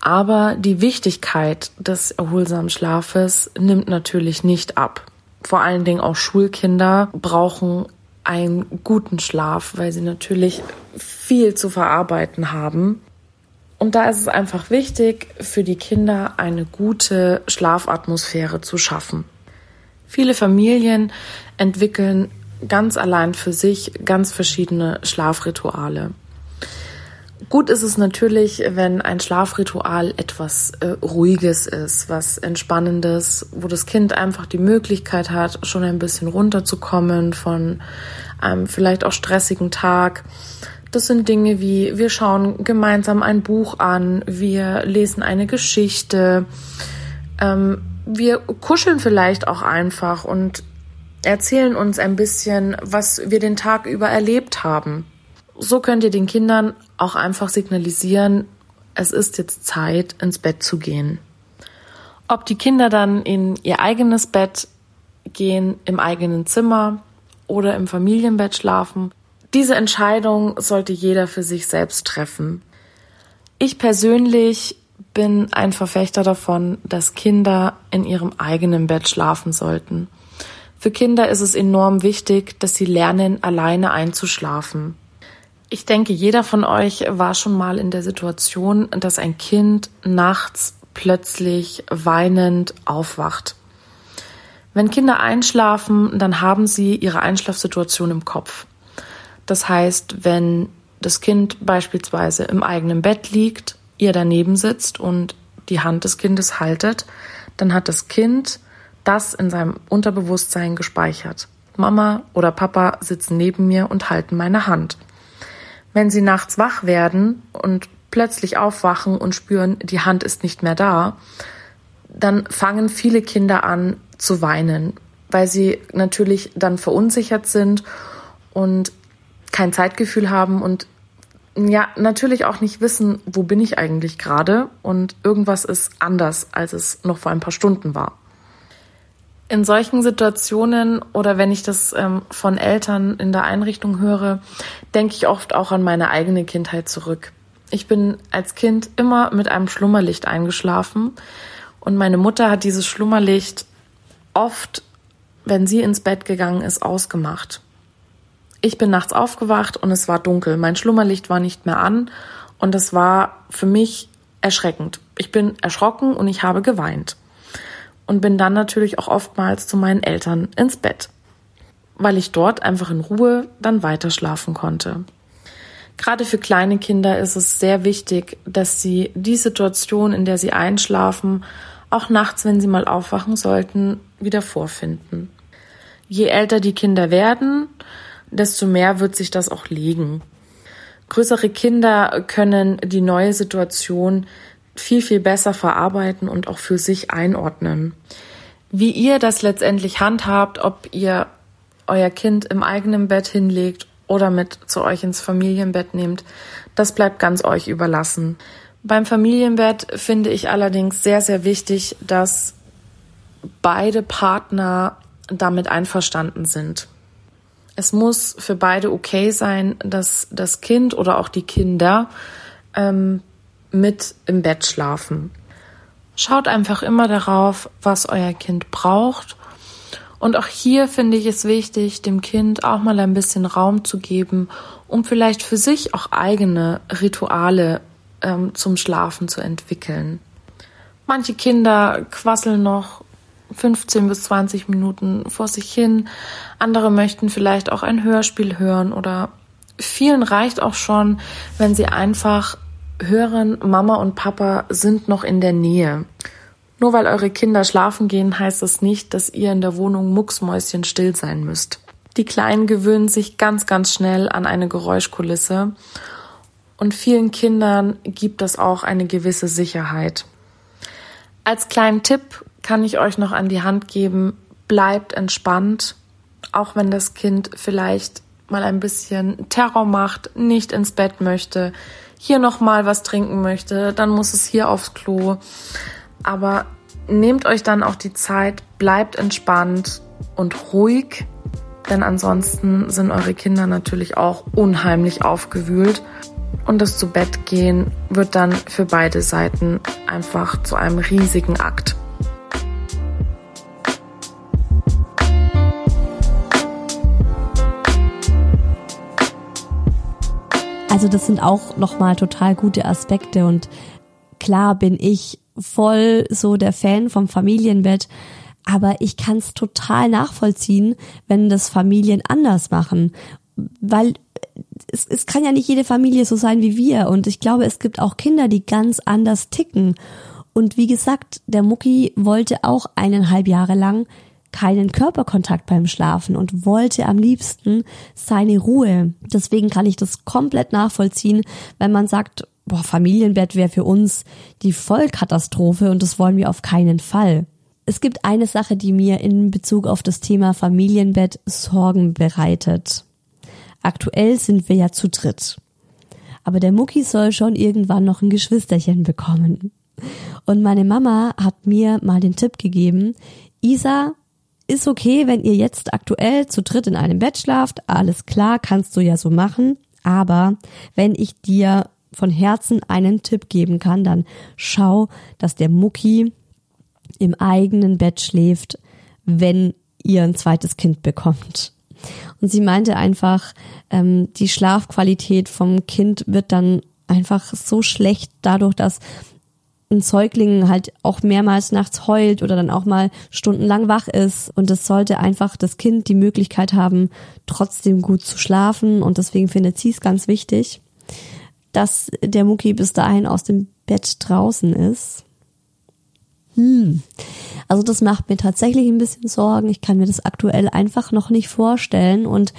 Aber die Wichtigkeit des erholsamen Schlafes nimmt natürlich nicht ab. Vor allen Dingen auch Schulkinder brauchen einen guten Schlaf, weil sie natürlich viel zu verarbeiten haben. Und da ist es einfach wichtig, für die Kinder eine gute Schlafatmosphäre zu schaffen. Viele Familien entwickeln ganz allein für sich ganz verschiedene Schlafrituale. Gut ist es natürlich, wenn ein Schlafritual etwas äh, Ruhiges ist, was Entspannendes, wo das Kind einfach die Möglichkeit hat, schon ein bisschen runterzukommen von einem vielleicht auch stressigen Tag das sind Dinge wie, wir schauen gemeinsam ein Buch an, wir lesen eine Geschichte, ähm, wir kuscheln vielleicht auch einfach und erzählen uns ein bisschen, was wir den Tag über erlebt haben. So könnt ihr den Kindern auch einfach signalisieren, es ist jetzt Zeit, ins Bett zu gehen. Ob die Kinder dann in ihr eigenes Bett gehen, im eigenen Zimmer oder im Familienbett schlafen, diese Entscheidung sollte jeder für sich selbst treffen. Ich persönlich bin ein Verfechter davon, dass Kinder in ihrem eigenen Bett schlafen sollten. Für Kinder ist es enorm wichtig, dass sie lernen, alleine einzuschlafen. Ich denke, jeder von euch war schon mal in der Situation, dass ein Kind nachts plötzlich weinend aufwacht. Wenn Kinder einschlafen, dann haben sie ihre Einschlafsituation im Kopf. Das heißt, wenn das Kind beispielsweise im eigenen Bett liegt, ihr daneben sitzt und die Hand des Kindes haltet, dann hat das Kind das in seinem Unterbewusstsein gespeichert. Mama oder Papa sitzen neben mir und halten meine Hand. Wenn sie nachts wach werden und plötzlich aufwachen und spüren, die Hand ist nicht mehr da, dann fangen viele Kinder an zu weinen, weil sie natürlich dann verunsichert sind und kein Zeitgefühl haben und ja, natürlich auch nicht wissen, wo bin ich eigentlich gerade und irgendwas ist anders, als es noch vor ein paar Stunden war. In solchen Situationen oder wenn ich das ähm, von Eltern in der Einrichtung höre, denke ich oft auch an meine eigene Kindheit zurück. Ich bin als Kind immer mit einem Schlummerlicht eingeschlafen und meine Mutter hat dieses Schlummerlicht oft, wenn sie ins Bett gegangen ist, ausgemacht. Ich bin nachts aufgewacht und es war dunkel. Mein Schlummerlicht war nicht mehr an und es war für mich erschreckend. Ich bin erschrocken und ich habe geweint. Und bin dann natürlich auch oftmals zu meinen Eltern ins Bett, weil ich dort einfach in Ruhe dann weiter schlafen konnte. Gerade für kleine Kinder ist es sehr wichtig, dass sie die Situation, in der sie einschlafen, auch nachts, wenn sie mal aufwachen sollten, wieder vorfinden. Je älter die Kinder werden, desto mehr wird sich das auch legen. Größere Kinder können die neue Situation viel, viel besser verarbeiten und auch für sich einordnen. Wie ihr das letztendlich handhabt, ob ihr euer Kind im eigenen Bett hinlegt oder mit zu euch ins Familienbett nehmt, das bleibt ganz euch überlassen. Beim Familienbett finde ich allerdings sehr, sehr wichtig, dass beide Partner damit einverstanden sind. Es muss für beide okay sein, dass das Kind oder auch die Kinder ähm, mit im Bett schlafen. Schaut einfach immer darauf, was euer Kind braucht. Und auch hier finde ich es wichtig, dem Kind auch mal ein bisschen Raum zu geben, um vielleicht für sich auch eigene Rituale ähm, zum Schlafen zu entwickeln. Manche Kinder quasseln noch 15 bis 20 Minuten vor sich hin. Andere möchten vielleicht auch ein Hörspiel hören oder vielen reicht auch schon, wenn sie einfach hören, Mama und Papa sind noch in der Nähe. Nur weil eure Kinder schlafen gehen, heißt das nicht, dass ihr in der Wohnung mucksmäuschen still sein müsst. Die Kleinen gewöhnen sich ganz, ganz schnell an eine Geräuschkulisse und vielen Kindern gibt das auch eine gewisse Sicherheit. Als kleinen Tipp kann ich euch noch an die Hand geben, bleibt entspannt, auch wenn das Kind vielleicht mal ein bisschen Terror macht, nicht ins Bett möchte, hier noch mal was trinken möchte, dann muss es hier aufs Klo. Aber nehmt euch dann auch die Zeit, bleibt entspannt und ruhig, denn ansonsten sind eure Kinder natürlich auch unheimlich aufgewühlt und das zu Bett gehen wird dann für beide Seiten einfach zu einem riesigen Akt. Also das sind auch nochmal total gute Aspekte und klar bin ich voll so der Fan vom Familienbett, aber ich kann es total nachvollziehen, wenn das Familien anders machen, weil es, es kann ja nicht jede Familie so sein wie wir. Und ich glaube, es gibt auch Kinder, die ganz anders ticken. Und wie gesagt, der Mucki wollte auch eineinhalb Jahre lang keinen Körperkontakt beim Schlafen und wollte am liebsten seine Ruhe. Deswegen kann ich das komplett nachvollziehen, wenn man sagt, boah, Familienbett wäre für uns die Vollkatastrophe und das wollen wir auf keinen Fall. Es gibt eine Sache, die mir in Bezug auf das Thema Familienbett Sorgen bereitet. Aktuell sind wir ja zu dritt. Aber der Mucki soll schon irgendwann noch ein Geschwisterchen bekommen. Und meine Mama hat mir mal den Tipp gegeben, Isa, ist okay, wenn ihr jetzt aktuell zu dritt in einem Bett schlaft, alles klar, kannst du ja so machen, aber wenn ich dir von Herzen einen Tipp geben kann, dann schau, dass der Mucki im eigenen Bett schläft, wenn ihr ein zweites Kind bekommt. Und sie meinte einfach, ähm, die Schlafqualität vom Kind wird dann einfach so schlecht dadurch, dass ein Säugling halt auch mehrmals nachts heult oder dann auch mal stundenlang wach ist. Und es sollte einfach das Kind die Möglichkeit haben, trotzdem gut zu schlafen. Und deswegen findet sie es ganz wichtig, dass der Mucki bis dahin aus dem Bett draußen ist. Hm. Also das macht mir tatsächlich ein bisschen Sorgen. Ich kann mir das aktuell einfach noch nicht vorstellen. Und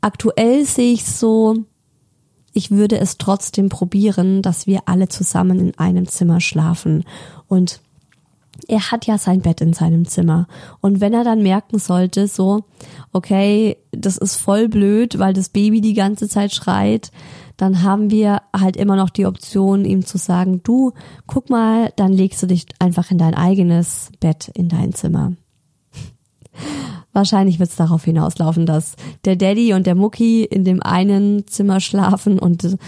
aktuell sehe ich so, ich würde es trotzdem probieren, dass wir alle zusammen in einem Zimmer schlafen. Und er hat ja sein Bett in seinem Zimmer. Und wenn er dann merken sollte, so, okay, das ist voll blöd, weil das Baby die ganze Zeit schreit, dann haben wir halt immer noch die Option, ihm zu sagen, du, guck mal, dann legst du dich einfach in dein eigenes Bett in dein Zimmer. Wahrscheinlich wird es darauf hinauslaufen, dass der Daddy und der Mucki in dem einen Zimmer schlafen und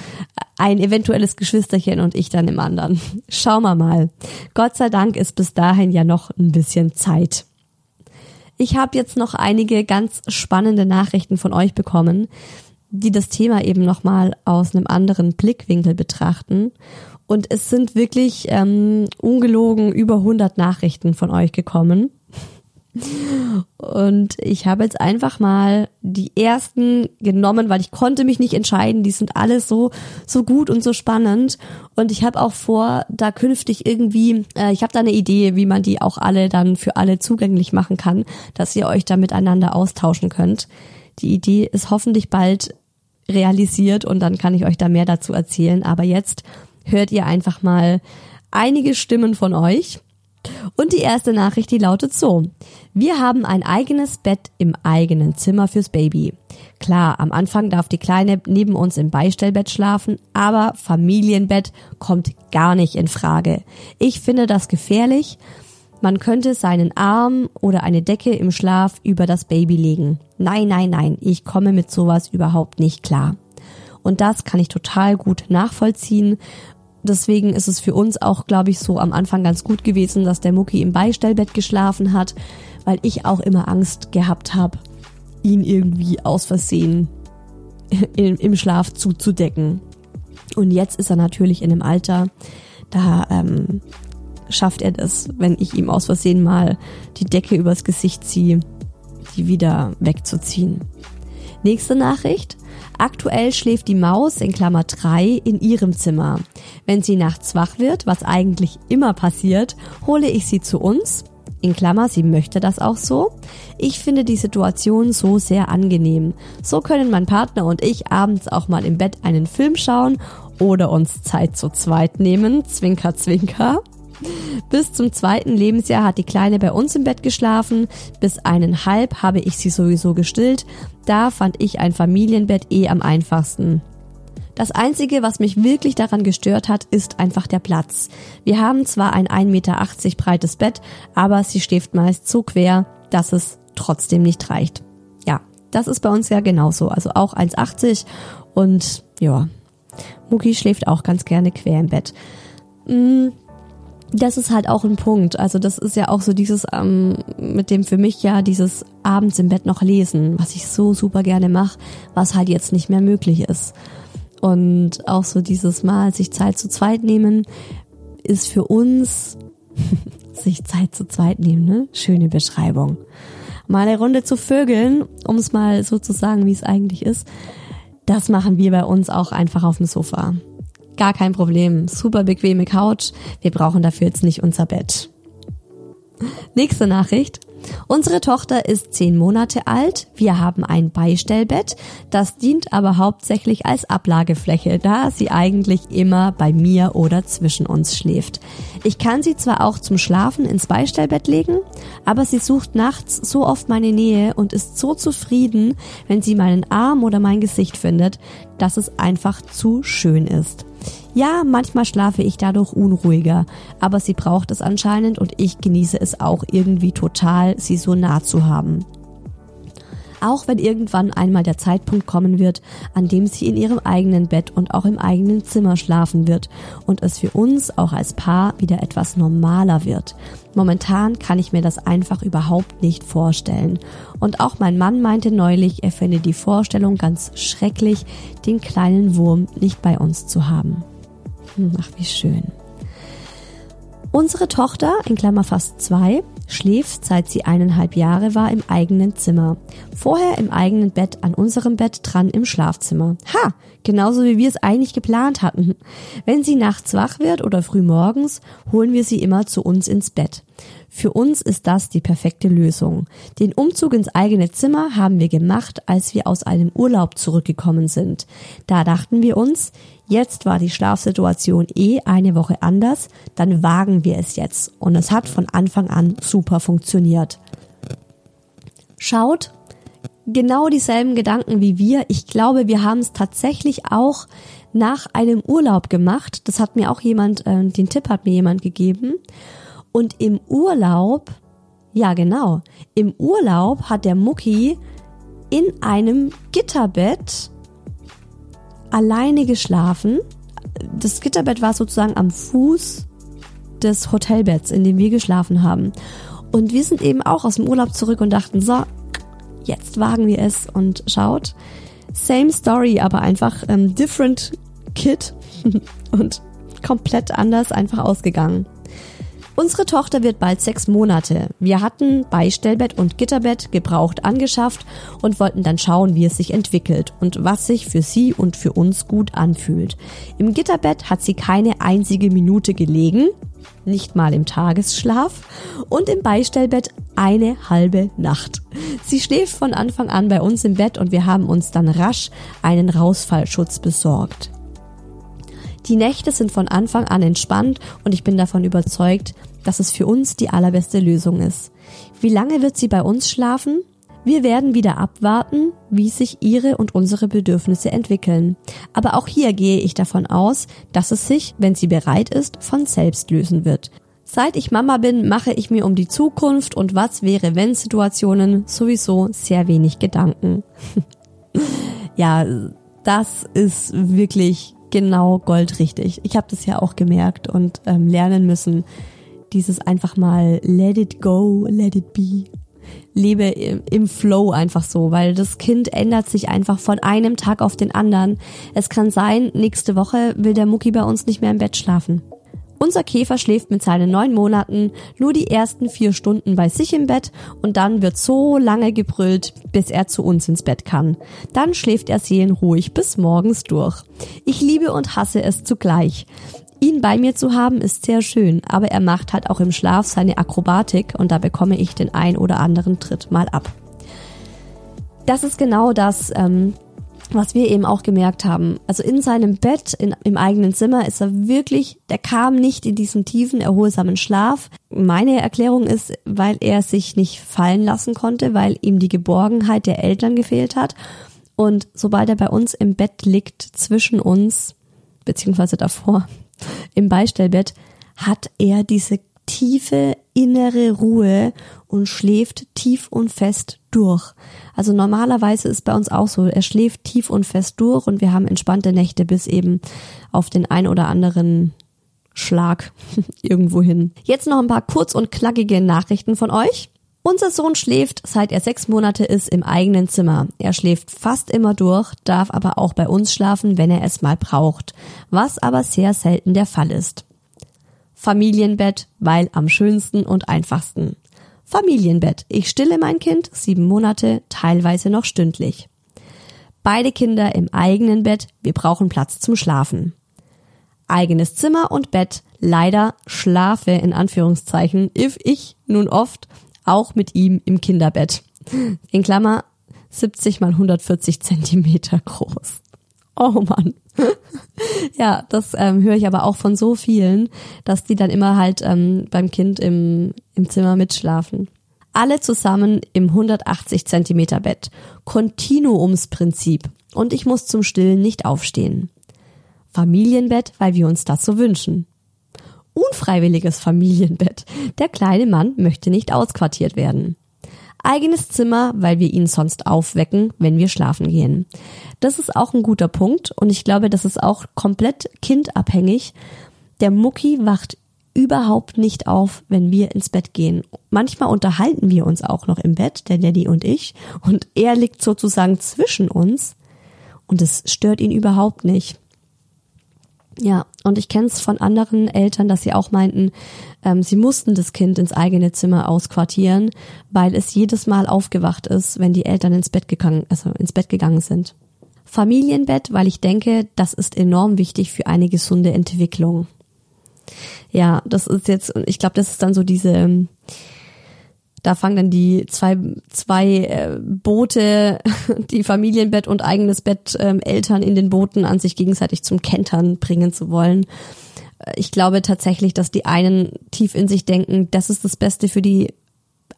ein eventuelles Geschwisterchen und ich dann im anderen. Schauen wir mal. Gott sei Dank ist bis dahin ja noch ein bisschen Zeit. Ich habe jetzt noch einige ganz spannende Nachrichten von euch bekommen, die das Thema eben nochmal aus einem anderen Blickwinkel betrachten. Und es sind wirklich ähm, ungelogen über 100 Nachrichten von euch gekommen. Und ich habe jetzt einfach mal die ersten genommen, weil ich konnte mich nicht entscheiden. Die sind alle so so gut und so spannend. Und ich habe auch vor, da künftig irgendwie, äh, ich habe da eine Idee, wie man die auch alle dann für alle zugänglich machen kann, dass ihr euch da miteinander austauschen könnt. Die Idee ist hoffentlich bald realisiert und dann kann ich euch da mehr dazu erzählen. Aber jetzt hört ihr einfach mal einige Stimmen von euch und die erste Nachricht, die lautet so. Wir haben ein eigenes Bett im eigenen Zimmer fürs Baby. Klar, am Anfang darf die Kleine neben uns im Beistellbett schlafen, aber Familienbett kommt gar nicht in Frage. Ich finde das gefährlich. Man könnte seinen Arm oder eine Decke im Schlaf über das Baby legen. Nein, nein, nein, ich komme mit sowas überhaupt nicht klar. Und das kann ich total gut nachvollziehen, deswegen ist es für uns auch, glaube ich, so am Anfang ganz gut gewesen, dass der Mucki im Beistellbett geschlafen hat, weil ich auch immer Angst gehabt habe, ihn irgendwie aus Versehen im, im Schlaf zuzudecken. Und jetzt ist er natürlich in einem Alter, da ähm, schafft er das, wenn ich ihm aus Versehen mal die Decke übers Gesicht ziehe, die wieder wegzuziehen. Nächste Nachricht. Aktuell schläft die Maus in Klammer 3 in ihrem Zimmer. Wenn sie nachts wach wird, was eigentlich immer passiert, hole ich sie zu uns. In Klammer, sie möchte das auch so. Ich finde die Situation so sehr angenehm. So können mein Partner und ich abends auch mal im Bett einen Film schauen oder uns Zeit zu zweit nehmen. Zwinker, zwinker. Bis zum zweiten Lebensjahr hat die Kleine bei uns im Bett geschlafen. Bis eineinhalb habe ich sie sowieso gestillt. Da fand ich ein Familienbett eh am einfachsten. Das Einzige, was mich wirklich daran gestört hat, ist einfach der Platz. Wir haben zwar ein 1,80 Meter breites Bett, aber sie schläft meist so quer, dass es trotzdem nicht reicht. Ja, das ist bei uns ja genauso. Also auch 1,80 und ja, Muki schläft auch ganz gerne quer im Bett. Hm, das ist halt auch ein Punkt. Also das ist ja auch so dieses, ähm, mit dem für mich ja dieses abends im Bett noch lesen, was ich so super gerne mache, was halt jetzt nicht mehr möglich ist. Und auch so dieses Mal sich Zeit zu zweit nehmen, ist für uns sich Zeit zu zweit nehmen, ne? Schöne Beschreibung. Mal eine Runde zu vögeln, um es mal so zu sagen, wie es eigentlich ist. Das machen wir bei uns auch einfach auf dem Sofa. Gar kein Problem. Super bequeme Couch. Wir brauchen dafür jetzt nicht unser Bett. Nächste Nachricht. Unsere Tochter ist zehn Monate alt. Wir haben ein Beistellbett. Das dient aber hauptsächlich als Ablagefläche, da sie eigentlich immer bei mir oder zwischen uns schläft. Ich kann sie zwar auch zum Schlafen ins Beistellbett legen, aber sie sucht nachts so oft meine Nähe und ist so zufrieden, wenn sie meinen Arm oder mein Gesicht findet, dass es einfach zu schön ist. Ja, manchmal schlafe ich dadurch unruhiger, aber sie braucht es anscheinend und ich genieße es auch irgendwie total, sie so nah zu haben. Auch wenn irgendwann einmal der Zeitpunkt kommen wird, an dem sie in ihrem eigenen Bett und auch im eigenen Zimmer schlafen wird und es für uns auch als Paar wieder etwas normaler wird. Momentan kann ich mir das einfach überhaupt nicht vorstellen. Und auch mein Mann meinte neulich, er fände die Vorstellung ganz schrecklich, den kleinen Wurm nicht bei uns zu haben. Ach, wie schön. Unsere Tochter, in Klammer fast zwei, schläft, seit sie eineinhalb Jahre war, im eigenen Zimmer. Vorher im eigenen Bett an unserem Bett dran im Schlafzimmer. Ha! Genauso wie wir es eigentlich geplant hatten. Wenn sie nachts wach wird oder früh morgens, holen wir sie immer zu uns ins Bett. Für uns ist das die perfekte Lösung. Den Umzug ins eigene Zimmer haben wir gemacht, als wir aus einem Urlaub zurückgekommen sind. Da dachten wir uns, jetzt war die Schlafsituation eh eine Woche anders, dann wagen wir es jetzt. Und es hat von Anfang an super funktioniert. Schaut, genau dieselben Gedanken wie wir. Ich glaube, wir haben es tatsächlich auch nach einem Urlaub gemacht. Das hat mir auch jemand, äh, den Tipp hat mir jemand gegeben. Und im Urlaub, ja genau, im Urlaub hat der Mucki in einem Gitterbett alleine geschlafen. Das Gitterbett war sozusagen am Fuß des Hotelbetts, in dem wir geschlafen haben. Und wir sind eben auch aus dem Urlaub zurück und dachten, so, jetzt wagen wir es und schaut. Same story, aber einfach ähm, different kid und komplett anders einfach ausgegangen. Unsere Tochter wird bald sechs Monate. Wir hatten Beistellbett und Gitterbett gebraucht angeschafft und wollten dann schauen, wie es sich entwickelt und was sich für sie und für uns gut anfühlt. Im Gitterbett hat sie keine einzige Minute gelegen, nicht mal im Tagesschlaf und im Beistellbett eine halbe Nacht. Sie schläft von Anfang an bei uns im Bett und wir haben uns dann rasch einen Rausfallschutz besorgt. Die Nächte sind von Anfang an entspannt und ich bin davon überzeugt, dass es für uns die allerbeste Lösung ist. Wie lange wird sie bei uns schlafen? Wir werden wieder abwarten, wie sich ihre und unsere Bedürfnisse entwickeln. Aber auch hier gehe ich davon aus, dass es sich, wenn sie bereit ist, von selbst lösen wird. Seit ich Mama bin, mache ich mir um die Zukunft und was wäre wenn Situationen sowieso sehr wenig Gedanken. ja, das ist wirklich genau goldrichtig. Ich habe das ja auch gemerkt und ähm, lernen müssen, dieses einfach mal let it go, let it be. Lebe im Flow einfach so, weil das Kind ändert sich einfach von einem Tag auf den anderen. Es kann sein, nächste Woche will der Mucki bei uns nicht mehr im Bett schlafen. Unser Käfer schläft mit seinen neun Monaten nur die ersten vier Stunden bei sich im Bett und dann wird so lange gebrüllt, bis er zu uns ins Bett kann. Dann schläft er seelenruhig bis morgens durch. Ich liebe und hasse es zugleich. Ihn bei mir zu haben ist sehr schön, aber er macht halt auch im Schlaf seine Akrobatik und da bekomme ich den ein oder anderen Tritt mal ab. Das ist genau das, ähm, was wir eben auch gemerkt haben. Also in seinem Bett, in, im eigenen Zimmer ist er wirklich, der kam nicht in diesen tiefen, erholsamen Schlaf. Meine Erklärung ist, weil er sich nicht fallen lassen konnte, weil ihm die Geborgenheit der Eltern gefehlt hat. Und sobald er bei uns im Bett liegt, zwischen uns, beziehungsweise davor, im Beistellbett, hat er diese tiefe innere Ruhe und schläft tief und fest durch. Also normalerweise ist bei uns auch so, er schläft tief und fest durch und wir haben entspannte Nächte bis eben auf den ein oder anderen Schlag irgendwo hin. Jetzt noch ein paar kurz und knackige Nachrichten von euch. Unser Sohn schläft, seit er sechs Monate ist, im eigenen Zimmer. Er schläft fast immer durch, darf aber auch bei uns schlafen, wenn er es mal braucht, was aber sehr selten der Fall ist. Familienbett, weil am schönsten und einfachsten. Familienbett. Ich stille mein Kind sieben Monate, teilweise noch stündlich. Beide Kinder im eigenen Bett, wir brauchen Platz zum Schlafen. Eigenes Zimmer und Bett, leider schlafe in Anführungszeichen, if ich nun oft, auch mit ihm im Kinderbett. In Klammer 70 mal 140 Zentimeter groß. Oh Mann. ja, das ähm, höre ich aber auch von so vielen, dass die dann immer halt ähm, beim Kind im, im Zimmer mitschlafen. Alle zusammen im 180 Zentimeter Bett. Kontinuumsprinzip. Und ich muss zum Stillen nicht aufstehen. Familienbett, weil wir uns das so wünschen. Unfreiwilliges Familienbett. Der kleine Mann möchte nicht ausquartiert werden eigenes Zimmer, weil wir ihn sonst aufwecken, wenn wir schlafen gehen. Das ist auch ein guter Punkt und ich glaube, das ist auch komplett kindabhängig. Der Mucki wacht überhaupt nicht auf, wenn wir ins Bett gehen. Manchmal unterhalten wir uns auch noch im Bett, der Daddy und ich, und er liegt sozusagen zwischen uns und es stört ihn überhaupt nicht. Ja, und ich kenne es von anderen Eltern, dass sie auch meinten, ähm, sie mussten das Kind ins eigene Zimmer ausquartieren, weil es jedes Mal aufgewacht ist, wenn die Eltern ins Bett gegangen, also ins Bett gegangen sind. Familienbett, weil ich denke, das ist enorm wichtig für eine gesunde Entwicklung. Ja, das ist jetzt, ich glaube, das ist dann so diese, da fangen dann die zwei, zwei äh, Boote, die Familienbett und eigenes Bett ähm, Eltern in den Booten an sich gegenseitig zum Kentern bringen zu wollen. Äh, ich glaube tatsächlich, dass die einen tief in sich denken, das ist das Beste für die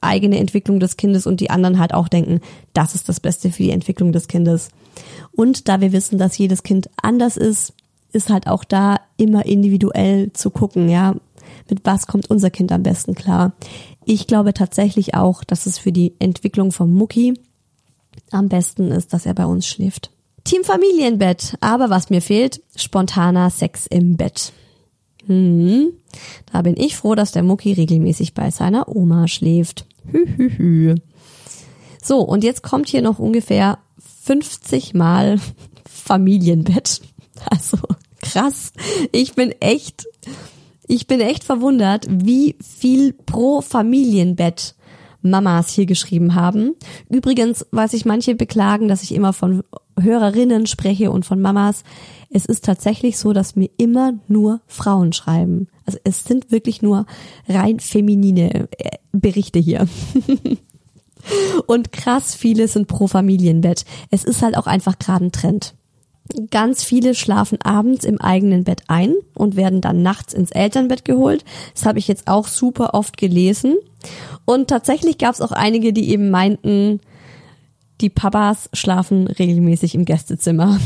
eigene Entwicklung des Kindes und die anderen halt auch denken, das ist das Beste für die Entwicklung des Kindes. Und da wir wissen, dass jedes Kind anders ist, ist halt auch da immer individuell zu gucken, ja, mit was kommt unser Kind am besten klar. Ich glaube tatsächlich auch, dass es für die Entwicklung vom Mucki am besten ist, dass er bei uns schläft. Team Familienbett, aber was mir fehlt, spontaner Sex im Bett. Hm, da bin ich froh, dass der Mucki regelmäßig bei seiner Oma schläft. Hü, hü, hü. So, und jetzt kommt hier noch ungefähr 50 Mal Familienbett. Also krass. Ich bin echt ich bin echt verwundert, wie viel pro Familienbett Mamas hier geschrieben haben. Übrigens weiß ich manche beklagen, dass ich immer von Hörerinnen spreche und von Mamas. Es ist tatsächlich so, dass mir immer nur Frauen schreiben. Also es sind wirklich nur rein feminine äh, Berichte hier. und krass viele sind pro Familienbett. Es ist halt auch einfach gerade ein Trend. Ganz viele schlafen abends im eigenen Bett ein und werden dann nachts ins Elternbett geholt. Das habe ich jetzt auch super oft gelesen. Und tatsächlich gab es auch einige, die eben meinten, die Papas schlafen regelmäßig im Gästezimmer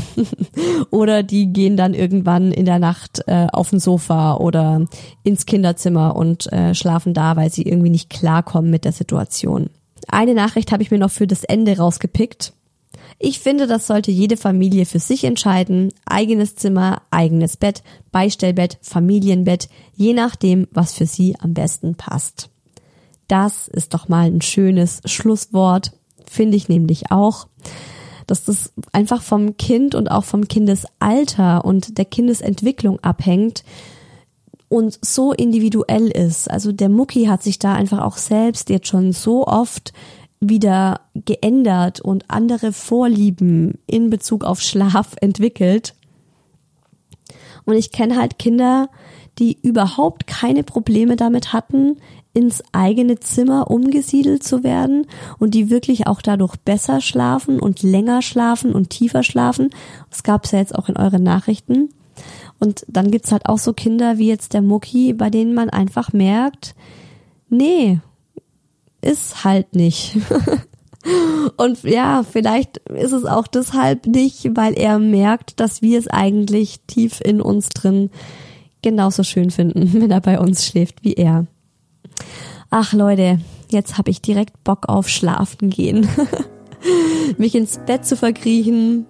oder die gehen dann irgendwann in der Nacht äh, auf dem Sofa oder ins Kinderzimmer und äh, schlafen da, weil sie irgendwie nicht klarkommen mit der Situation. Eine Nachricht habe ich mir noch für das Ende rausgepickt. Ich finde, das sollte jede Familie für sich entscheiden. Eigenes Zimmer, eigenes Bett, Beistellbett, Familienbett, je nachdem, was für sie am besten passt. Das ist doch mal ein schönes Schlusswort, finde ich nämlich auch, dass das einfach vom Kind und auch vom Kindesalter und der Kindesentwicklung abhängt und so individuell ist. Also der Mucki hat sich da einfach auch selbst jetzt schon so oft wieder geändert und andere Vorlieben in Bezug auf Schlaf entwickelt. Und ich kenne halt Kinder, die überhaupt keine Probleme damit hatten, ins eigene Zimmer umgesiedelt zu werden und die wirklich auch dadurch besser schlafen und länger schlafen und tiefer schlafen. Das gab es ja jetzt auch in euren Nachrichten. Und dann gibt's halt auch so Kinder wie jetzt der Mucki, bei denen man einfach merkt, nee, ist halt nicht. Und ja, vielleicht ist es auch deshalb nicht, weil er merkt, dass wir es eigentlich tief in uns drin genauso schön finden, wenn er bei uns schläft wie er. Ach Leute, jetzt habe ich direkt Bock auf Schlafen gehen. Mich ins Bett zu verkriechen,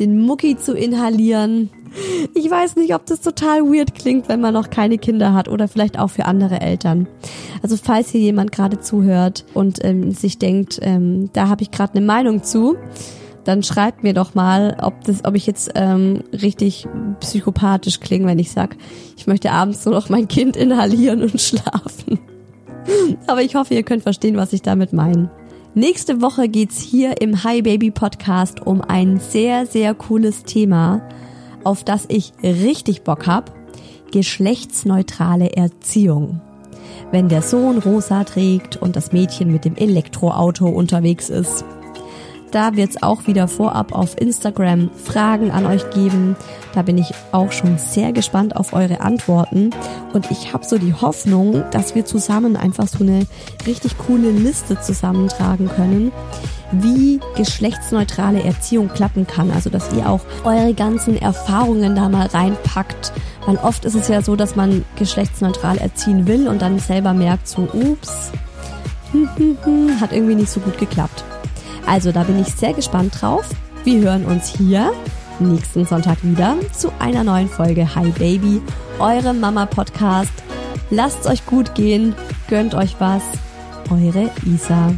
den Mucki zu inhalieren ich weiß nicht, ob das total weird klingt, wenn man noch keine Kinder hat oder vielleicht auch für andere Eltern. Also falls hier jemand gerade zuhört und ähm, sich denkt, ähm, da habe ich gerade eine Meinung zu, dann schreibt mir doch mal, ob das, ob ich jetzt ähm, richtig psychopathisch klinge, wenn ich sag, ich möchte abends nur noch mein Kind inhalieren und schlafen. Aber ich hoffe, ihr könnt verstehen, was ich damit meine. Nächste Woche geht's hier im Hi Baby Podcast um ein sehr, sehr cooles Thema auf das ich richtig Bock hab, geschlechtsneutrale Erziehung. Wenn der Sohn rosa trägt und das Mädchen mit dem Elektroauto unterwegs ist. Da wird's auch wieder vorab auf Instagram Fragen an euch geben. Da bin ich auch schon sehr gespannt auf eure Antworten. Und ich habe so die Hoffnung, dass wir zusammen einfach so eine richtig coole Liste zusammentragen können, wie geschlechtsneutrale Erziehung klappen kann. Also dass ihr auch eure ganzen Erfahrungen da mal reinpackt. Weil oft ist es ja so, dass man geschlechtsneutral erziehen will und dann selber merkt so, ups, hat irgendwie nicht so gut geklappt. Also da bin ich sehr gespannt drauf. Wir hören uns hier nächsten Sonntag wieder zu einer neuen Folge Hi Baby, eurem Mama Podcast. Lasst's euch gut gehen, gönnt euch was. Eure Isa.